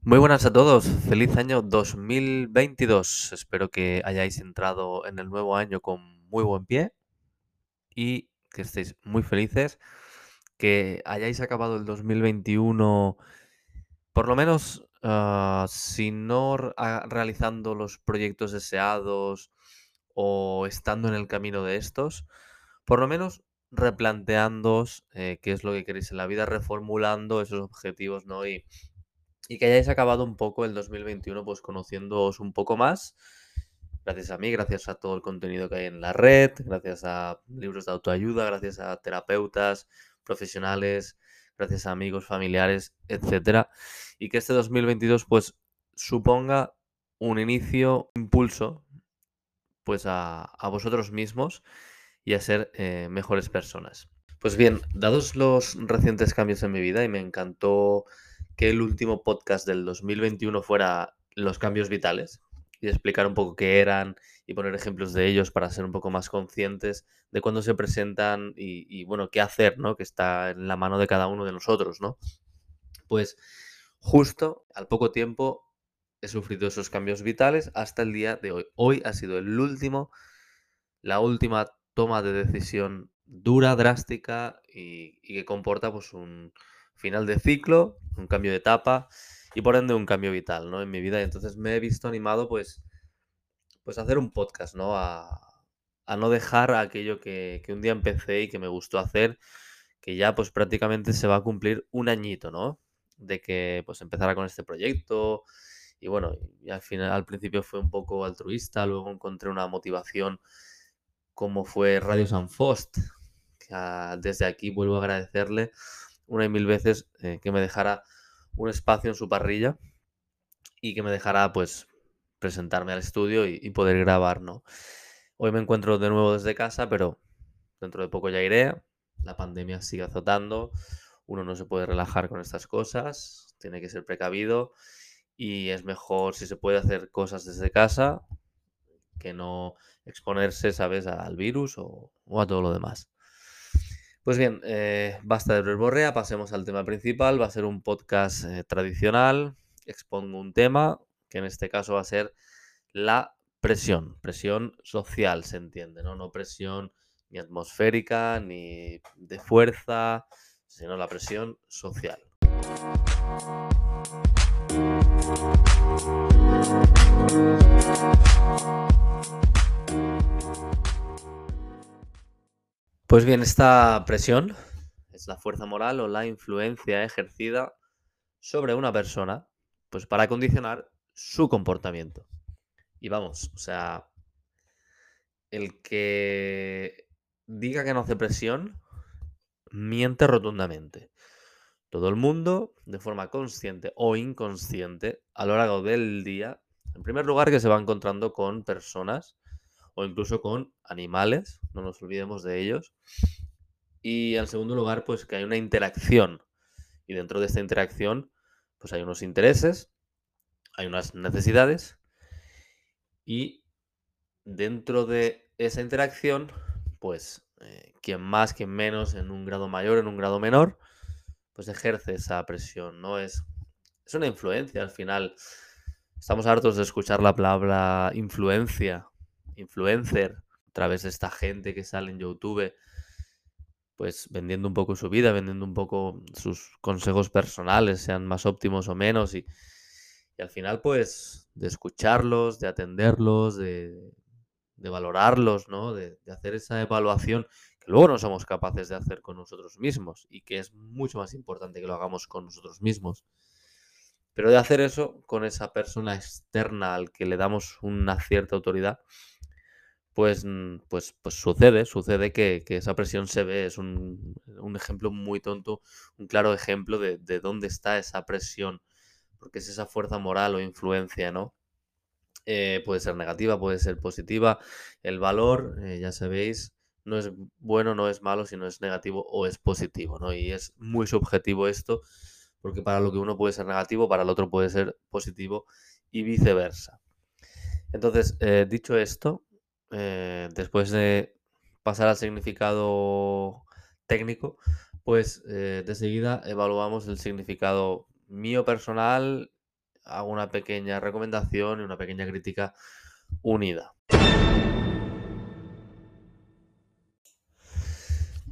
Muy buenas a todos, feliz año 2022. Espero que hayáis entrado en el nuevo año con muy buen pie y que estéis muy felices, que hayáis acabado el 2021 por lo menos uh, si no realizando los proyectos deseados o estando en el camino de estos, por lo menos replanteándoos eh, qué es lo que queréis en la vida, reformulando esos objetivos, ¿no? Y y que hayáis acabado un poco el 2021 pues conociéndoos un poco más. Gracias a mí, gracias a todo el contenido que hay en la red, gracias a libros de autoayuda, gracias a terapeutas, profesionales, gracias a amigos, familiares, etcétera. Y que este 2022 pues suponga un inicio, un impulso pues a, vosotros mismos y a ser eh, mejores personas. Pues bien, dados los recientes cambios en mi vida y me encantó que el último podcast del 2021 fuera los cambios vitales y explicar un poco qué eran y poner ejemplos de ellos para ser un poco más conscientes de cuándo se presentan y, bueno, qué hacer, ¿no? Que está en la mano de cada uno de nosotros, ¿no? Pues justo al poco tiempo he sufrido esos cambios vitales hasta el día de hoy. Hoy ha sido el último, la última toma de decisión dura, drástica y, que comporta pues un, final de ciclo, un cambio de etapa y por ende un cambio vital, ¿no? En mi vida. Y entonces me he visto animado, pues, pues a hacer un podcast, ¿no? A, no dejar aquello que, un día empecé y que me gustó hacer, que ya pues prácticamente se va a cumplir un añito, ¿no? De que pues empezara con este proyecto. Y bueno, y al final, al principio fue un poco altruista, luego encontré una motivación como fue Radio San Fost. Que, desde aquí vuelvo a agradecerle una y mil veces eh, que me dejara un espacio en su parrilla y que me dejara pues presentarme al estudio y, poder grabar, ¿no? Hoy me encuentro de nuevo desde casa, pero dentro de poco ya iré. La pandemia sigue azotando, uno no se puede relajar con estas cosas, tiene que ser precavido y es mejor si se puede hacer cosas desde casa que no exponerse, ¿sabes?, al virus o a todo lo demás. Pues bien, eh, basta de verborrea, pasemos al tema principal. Va a ser un podcast eh, tradicional. Expongo un tema que en este caso va a ser la presión, presión social, se entiende, ¿no? No presión ni atmosférica ni de fuerza, sino la presión social. Pues bien, esta presión es la fuerza moral o la influencia ejercida sobre una persona, pues para condicionar su comportamiento. Y vamos, o sea, el que diga que no hace presión, miente rotundamente. Todo el mundo, de forma consciente o inconsciente, a lo largo del día, en primer lugar que se va encontrando con personas o incluso con animales, no nos olvidemos de ellos. Y en segundo lugar, pues que hay una interacción. Y dentro de esta interacción, pues hay unos intereses, hay unas necesidades. Y dentro de esa interacción, pues eh, quien más, quien menos, en un grado mayor, en un grado menor, pues ejerce esa presión, ¿no? Es, es una influencia al final. Estamos hartos de escuchar la palabra influencia influencer, a través de esta gente que sale en YouTube, pues vendiendo un poco su vida, vendiendo un poco sus consejos personales, sean más óptimos o menos, y, al final, pues, de escucharlos, de atenderlos, de, valorarlos, ¿no? De, de, hacer esa evaluación que luego no somos capaces de hacer con nosotros mismos y que es mucho más importante que lo hagamos con nosotros mismos. Pero de hacer eso con esa persona externa al que le damos una cierta autoridad, pues, mm, pues, pues sucede, sucede que, esa presión se ve, es un, ejemplo muy tonto, un claro ejemplo de, dónde está esa presión, porque es esa fuerza moral o influencia, ¿no? Eh, puede ser negativa, puede ser positiva. El valor, eh, ya sabéis, no es bueno, no es malo, sino es negativo o es positivo, ¿no? Y es muy subjetivo esto, porque para lo que uno puede ser negativo, para el otro puede ser positivo y viceversa. Entonces, eh, dicho esto, eh, después de pasar al significado técnico, pues eh, de seguida evaluamos el significado mío personal, hago una pequeña recomendación y una pequeña crítica unida.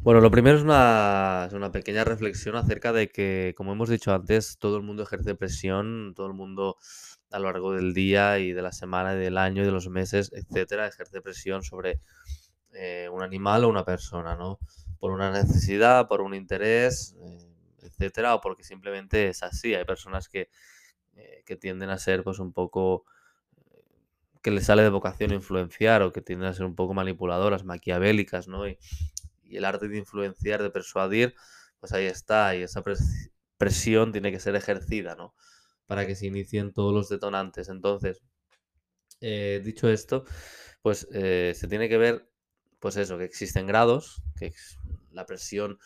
Bueno, lo primero es una, pequeña reflexión acerca de que, como hemos dicho antes, todo el mundo ejerce presión, todo el mundo a lo largo del día y de la semana y del año y de los meses, etcétera, ejerce presión sobre eh, un animal o una persona, ¿no? Por una necesidad, por un interés, eh, etcétera, o porque simplemente es así. Hay personas que, eh, que tienden a ser, pues, un poco que les sale de vocación influenciar o que tienden a ser un poco manipuladoras, maquiavélicas, ¿no? Y el arte de influenciar, de persuadir, pues ahí está, y esa pres- presión tiene que ser ejercida, ¿no? Para que se inicien todos los detonantes. Entonces, eh, dicho esto, pues eh, se tiene que ver, pues eso, que existen grados, que la presión,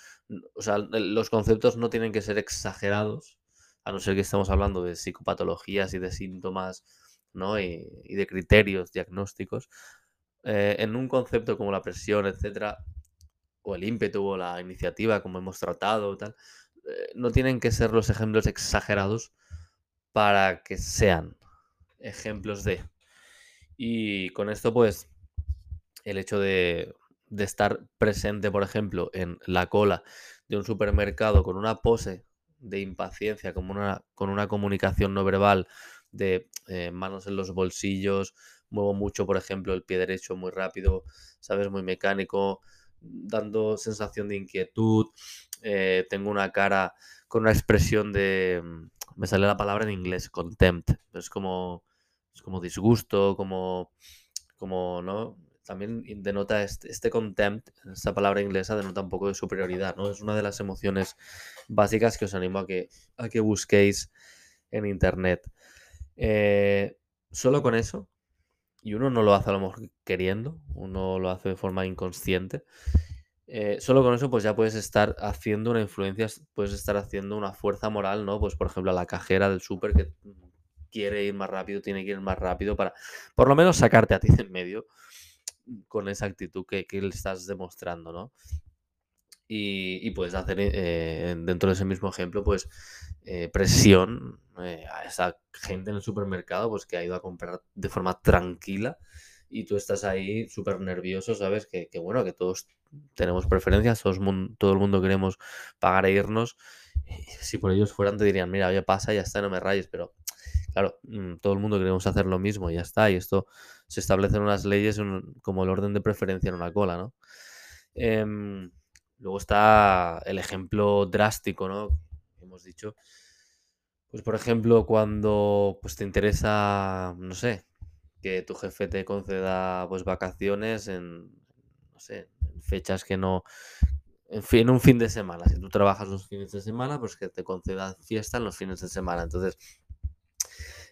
o sea, los conceptos no tienen que ser exagerados, a no ser que estemos hablando de psicopatologías y de síntomas, ¿no? Y, y de criterios diagnósticos. Eh, en un concepto como la presión, etcétera, o el ímpetu o la iniciativa, como hemos tratado, tal, eh, no tienen que ser los ejemplos exagerados para que sean ejemplos de. Y con esto, pues, el hecho de, estar presente, por ejemplo, en la cola de un supermercado con una pose de impaciencia, como una, con una comunicación no verbal de eh, manos en los bolsillos, muevo mucho, por ejemplo, el pie derecho muy rápido, ¿sabes? Muy mecánico, dando sensación de inquietud, eh, tengo una cara con una expresión de... mm, Me sale la palabra en inglés, contempt. Es como, es como disgusto, como, como, ¿no? También denota este, este contempt, esta palabra inglesa denota un poco de superioridad, ¿no? Es una de las emociones básicas que os animo a que, a que busquéis en internet. Eh, solo con eso, y uno no lo hace a lo mejor queriendo, uno lo hace de forma inconsciente. eh, solo con eso, pues ya puedes estar haciendo una influencia, puedes estar haciendo una fuerza moral, ¿no? Pues por ejemplo, a la cajera del súper que mm, quiere ir más rápido, tiene que ir más rápido para por lo menos sacarte a ti de en medio con esa actitud que, que le estás demostrando, ¿no? Y, y puedes hacer eh, dentro de ese mismo ejemplo, pues eh, presión eh, a esa gente en el supermercado, pues que ha ido a comprar de forma tranquila y tú estás ahí súper nervioso, ¿sabes? Que, que bueno, que todos tenemos preferencias, todos todo el mundo queremos pagar e irnos. y si por ellos fueran, te dirían, mira, oye, pasa, ya está, no me rayes, pero claro, mm, todo el mundo queremos hacer lo mismo y ya está. Y esto se establecen unas leyes como el orden de preferencia en una cola, ¿no? Luego está el ejemplo drástico, ¿no? Hemos dicho, pues por ejemplo, cuando pues te interesa, no sé, que tu jefe te conceda pues vacaciones en, no sé, en fechas que no, en fin, en un fin de semana. Si tú trabajas los fines de semana, pues que te conceda fiesta en los fines de semana. Entonces,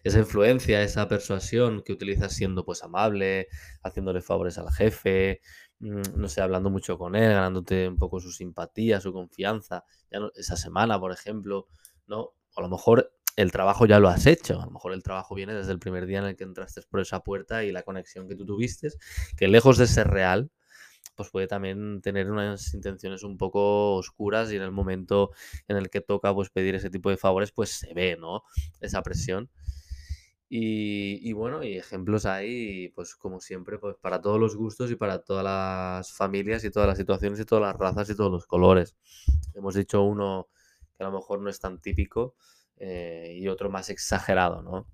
esa influencia, esa persuasión que utilizas siendo pues amable, haciéndole favores al jefe, no sé, hablando mucho con él, ganándote un poco su simpatía, su confianza, ya no- esa semana, por ejemplo, ¿no? A lo mejor el trabajo ya lo has hecho, a lo mejor el trabajo viene desde el primer día en el que entraste por esa puerta y la conexión que tú tuviste, que lejos de ser real, pues puede también tener unas intenciones un poco oscuras y en el momento en el que toca pues pedir ese tipo de favores, pues se ve, ¿no? Esa presión. Y, y bueno, y ejemplos hay, pues como siempre, pues para todos los gustos y para todas las familias y todas las situaciones y todas las razas y todos los colores. Hemos dicho uno que a lo mejor no es tan típico eh, y otro más exagerado, ¿no?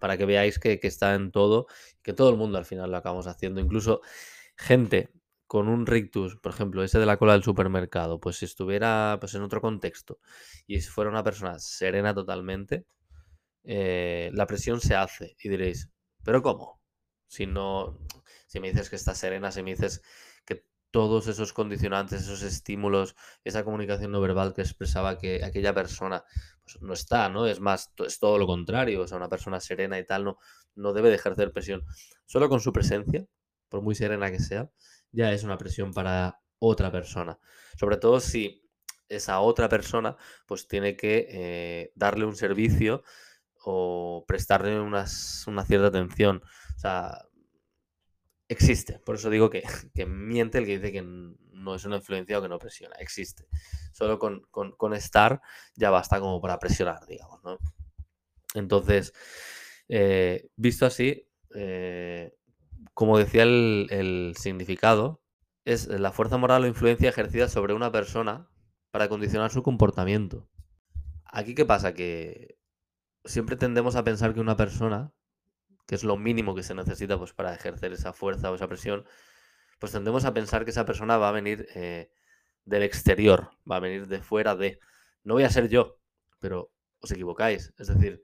Para que veáis que, que está en todo, que todo el mundo al final lo acabamos haciendo. Incluso gente con un rictus, por ejemplo, ese de la cola del supermercado, pues si estuviera pues, en otro contexto y si fuera una persona serena totalmente, eh, la presión se hace y diréis, ¿pero cómo? Si no, si me dices que estás serena, si me dices que todos esos condicionantes, esos estímulos, esa comunicación no verbal que expresaba que aquella persona pues no está, ¿no? Es más, es todo lo contrario, o sea, una persona serena y tal no, no debe de ejercer presión. Solo con su presencia, por muy serena que sea, ya es una presión para otra persona. Sobre todo si esa otra persona pues tiene que eh, darle un servicio o prestarle una cierta atención. O sea, existe. Por eso digo que, que, miente el que dice que no es una influencia o que no presiona. Existe. Solo con, con, estar ya basta como para presionar, digamos, ¿no? Entonces, eh, visto así, eh, como decía el, el significado, es la fuerza moral o influencia ejercida sobre una persona para condicionar su comportamiento. Aquí, ¿qué pasa? Que siempre tendemos a pensar que una persona que es lo mínimo que se necesita pues, para ejercer esa fuerza o esa presión, pues tendemos a pensar que esa persona va a venir eh, del exterior, va a venir de fuera de... No voy a ser yo, pero os equivocáis. Es decir,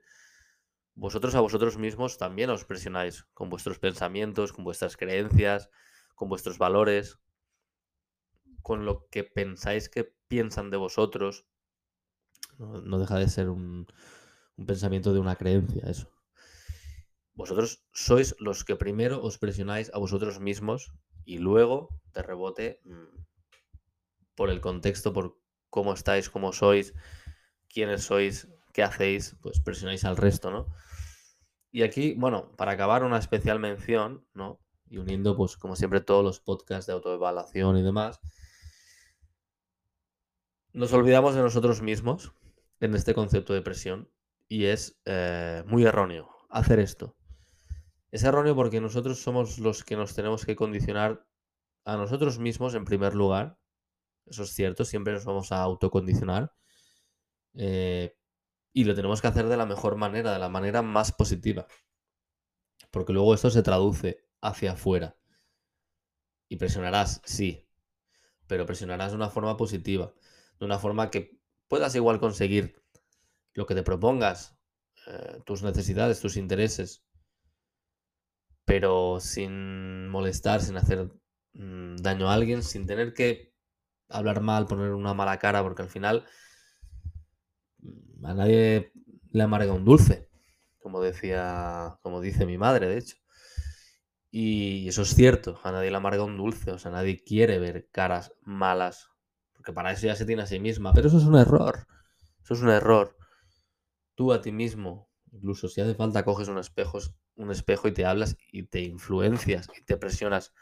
vosotros a vosotros mismos también os presionáis con vuestros pensamientos, con vuestras creencias, con vuestros valores, con lo que pensáis que piensan de vosotros. No, deja de ser un pensamiento de una creencia, eso. Vosotros sois los que primero os presionáis a vosotros mismos y luego, de rebote, mm, por el contexto, por cómo estáis, cómo sois, quiénes sois, qué hacéis, pues presionáis al resto, ¿no? Y aquí, bueno, para acabar una especial mención, ¿no? Y uniendo, pues, como siempre, todos los podcasts de autoevaluación y demás, nos olvidamos de nosotros mismos en este concepto de presión y es eh, muy erróneo hacer esto. Es erróneo porque nosotros somos los que nos tenemos que condicionar a nosotros mismos en primer lugar. Eso es cierto, siempre nos vamos a autocondicionar. Eh, y lo tenemos que hacer de la mejor manera, de la manera más positiva. Porque luego esto se traduce hacia afuera. Y presionarás, sí. Pero presionarás de una forma positiva. De una forma que puedas igual conseguir lo que te propongas, eh, tus necesidades, tus intereses pero sin molestar, sin hacer mm, daño a alguien, sin tener que hablar mal, poner una mala cara, porque al final mm, a nadie le amarga un dulce, como decía, como dice mi madre, de hecho. Y eso es cierto, a nadie le amarga un dulce, o sea, nadie quiere ver caras malas, porque para eso ya se tiene a sí misma, pero eso es un error, eso es un error. Tú a ti mismo, incluso si hace falta, coges un espejo, un espejo y te hablas y te influencias y te presionas.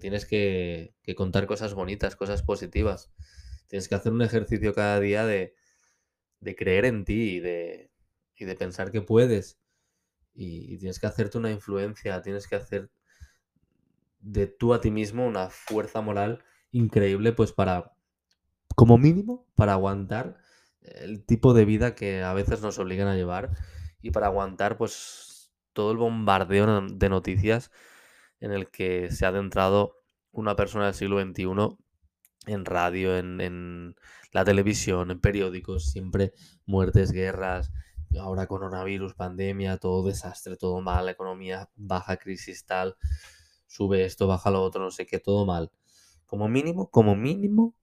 tienes que, contar cosas bonitas, cosas positivas. Tienes que hacer un ejercicio cada día de, creer en ti y de, de pensar que puedes. Y, y, tienes que hacerte una influencia, tienes que hacer de tú a ti mismo una fuerza moral increíble, pues para, como mínimo, para aguantar el tipo de vida que a veces nos obligan a llevar y para aguantar, pues todo el bombardeo de noticias en el que se ha adentrado una persona del siglo XXI en radio, en, la televisión, en periódicos, siempre muertes, guerras, ahora coronavirus, pandemia, todo desastre, todo mal, la economía baja, crisis tal, sube esto, baja lo otro, no sé qué, todo mal. Como mínimo, como mínimo,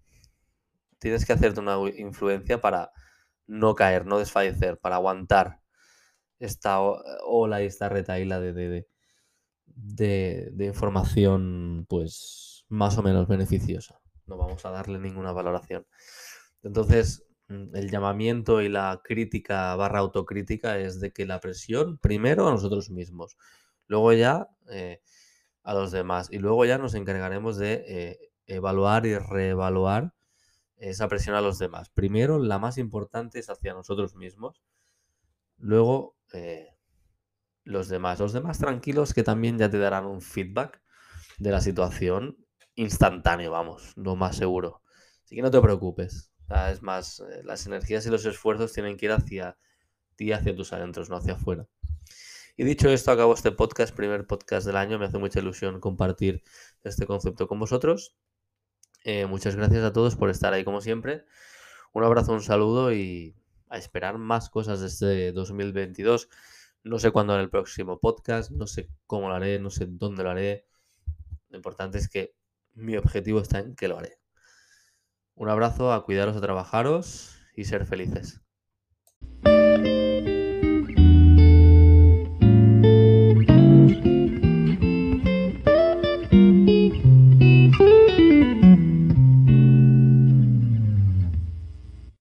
tienes que hacerte una influencia para no caer, no desfallecer, para aguantar esta ola y esta retaíla de, de, de, información, pues más o menos beneficiosa. No vamos a darle ninguna valoración. Entonces, mm, el llamamiento y la crítica barra autocrítica es de que la presión, primero a nosotros mismos, luego ya eh, a los demás, y luego ya nos encargaremos de eh, evaluar y reevaluar esa presión a los demás. Primero, la más importante es hacia nosotros mismos. Luego, eh, los demás. Los demás tranquilos que también ya te darán un feedback de la situación instantáneo, vamos, lo más seguro. Así que no te preocupes. es más, eh, las energías y los esfuerzos tienen que ir hacia ti, hacia tus adentros, no hacia afuera. Y dicho esto, acabo este podcast, primer podcast del año. Me hace mucha ilusión compartir este concepto con vosotros. Eh, muchas gracias a todos por estar ahí como siempre. Un abrazo, un saludo y a esperar más cosas de este 2022. No sé cuándo haré el próximo podcast, no sé cómo lo haré, no sé dónde lo haré. Lo importante es que mi objetivo está en que lo haré. Un abrazo, a cuidaros, a trabajaros y ser felices.